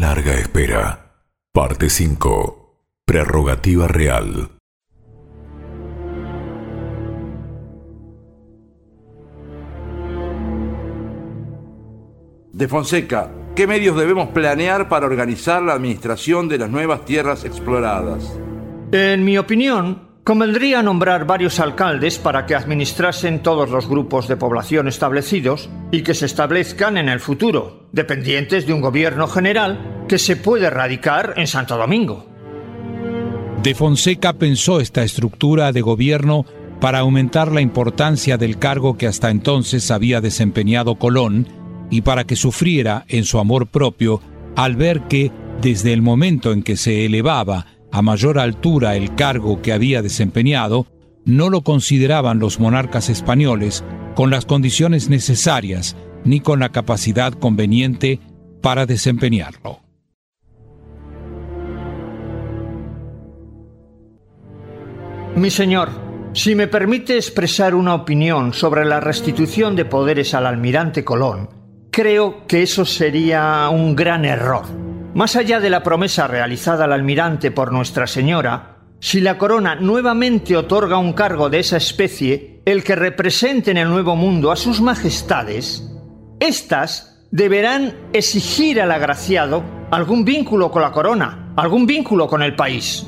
larga espera. Parte 5. Prerrogativa real. De Fonseca, ¿qué medios debemos planear para organizar la administración de las nuevas tierras exploradas? En mi opinión, convendría nombrar varios alcaldes para que administrasen todos los grupos de población establecidos y que se establezcan en el futuro, dependientes de un gobierno general que se puede radicar en Santo Domingo. De Fonseca pensó esta estructura de gobierno para aumentar la importancia del cargo que hasta entonces había desempeñado Colón y para que sufriera en su amor propio al ver que, desde el momento en que se elevaba a mayor altura el cargo que había desempeñado, no lo consideraban los monarcas españoles con las condiciones necesarias ni con la capacidad conveniente para desempeñarlo. Mi señor, si me permite expresar una opinión sobre la restitución de poderes al almirante Colón, creo que eso sería un gran error. Más allá de la promesa realizada al almirante por Nuestra Señora, si la corona nuevamente otorga un cargo de esa especie, el que represente en el Nuevo Mundo a sus majestades, éstas deberán exigir al agraciado algún vínculo con la corona, algún vínculo con el país.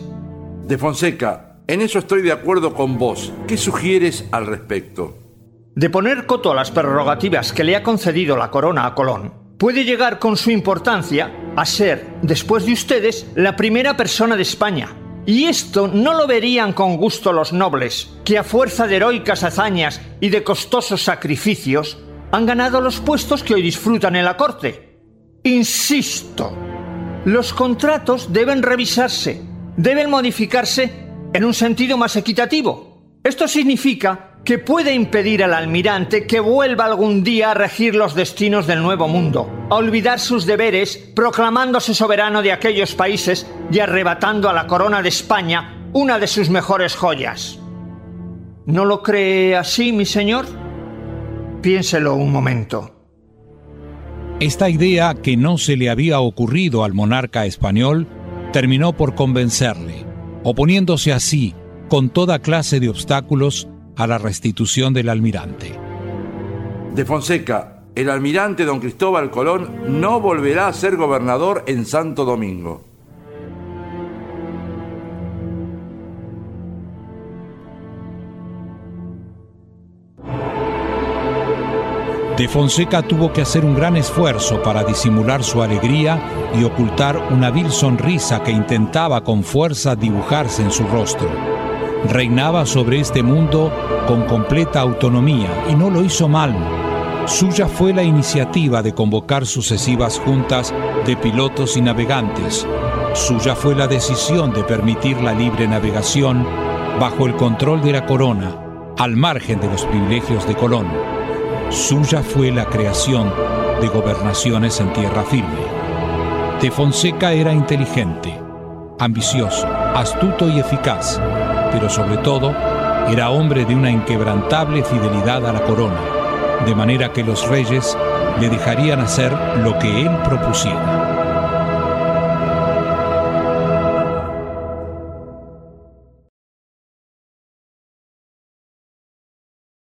De Fonseca, en eso estoy de acuerdo con vos. ¿Qué sugieres al respecto? De poner coto a las prerrogativas que le ha concedido la corona a Colón, puede llegar con su importancia a ser, después de ustedes, la primera persona de España. Y esto no lo verían con gusto los nobles, que a fuerza de heroicas hazañas y de costosos sacrificios han ganado los puestos que hoy disfrutan en la corte. Insisto, los contratos deben revisarse, deben modificarse en un sentido más equitativo. Esto significa que puede impedir al almirante que vuelva algún día a regir los destinos del Nuevo Mundo, a olvidar sus deberes, proclamándose soberano de aquellos países y arrebatando a la corona de España una de sus mejores joyas. ¿No lo cree así, mi señor? Piénselo un momento. Esta idea que no se le había ocurrido al monarca español terminó por convencerle oponiéndose así, con toda clase de obstáculos, a la restitución del almirante. De Fonseca, el almirante don Cristóbal Colón no volverá a ser gobernador en Santo Domingo. De Fonseca tuvo que hacer un gran esfuerzo para disimular su alegría y ocultar una vil sonrisa que intentaba con fuerza dibujarse en su rostro. Reinaba sobre este mundo con completa autonomía y no lo hizo mal. Suya fue la iniciativa de convocar sucesivas juntas de pilotos y navegantes. Suya fue la decisión de permitir la libre navegación bajo el control de la corona, al margen de los privilegios de Colón Suya fue la creación de gobernaciones en tierra firme. De Fonseca era inteligente, ambicioso, astuto y eficaz, pero sobre todo era hombre de una inquebrantable fidelidad a la corona, de manera que los reyes le dejarían hacer lo que él propusiera.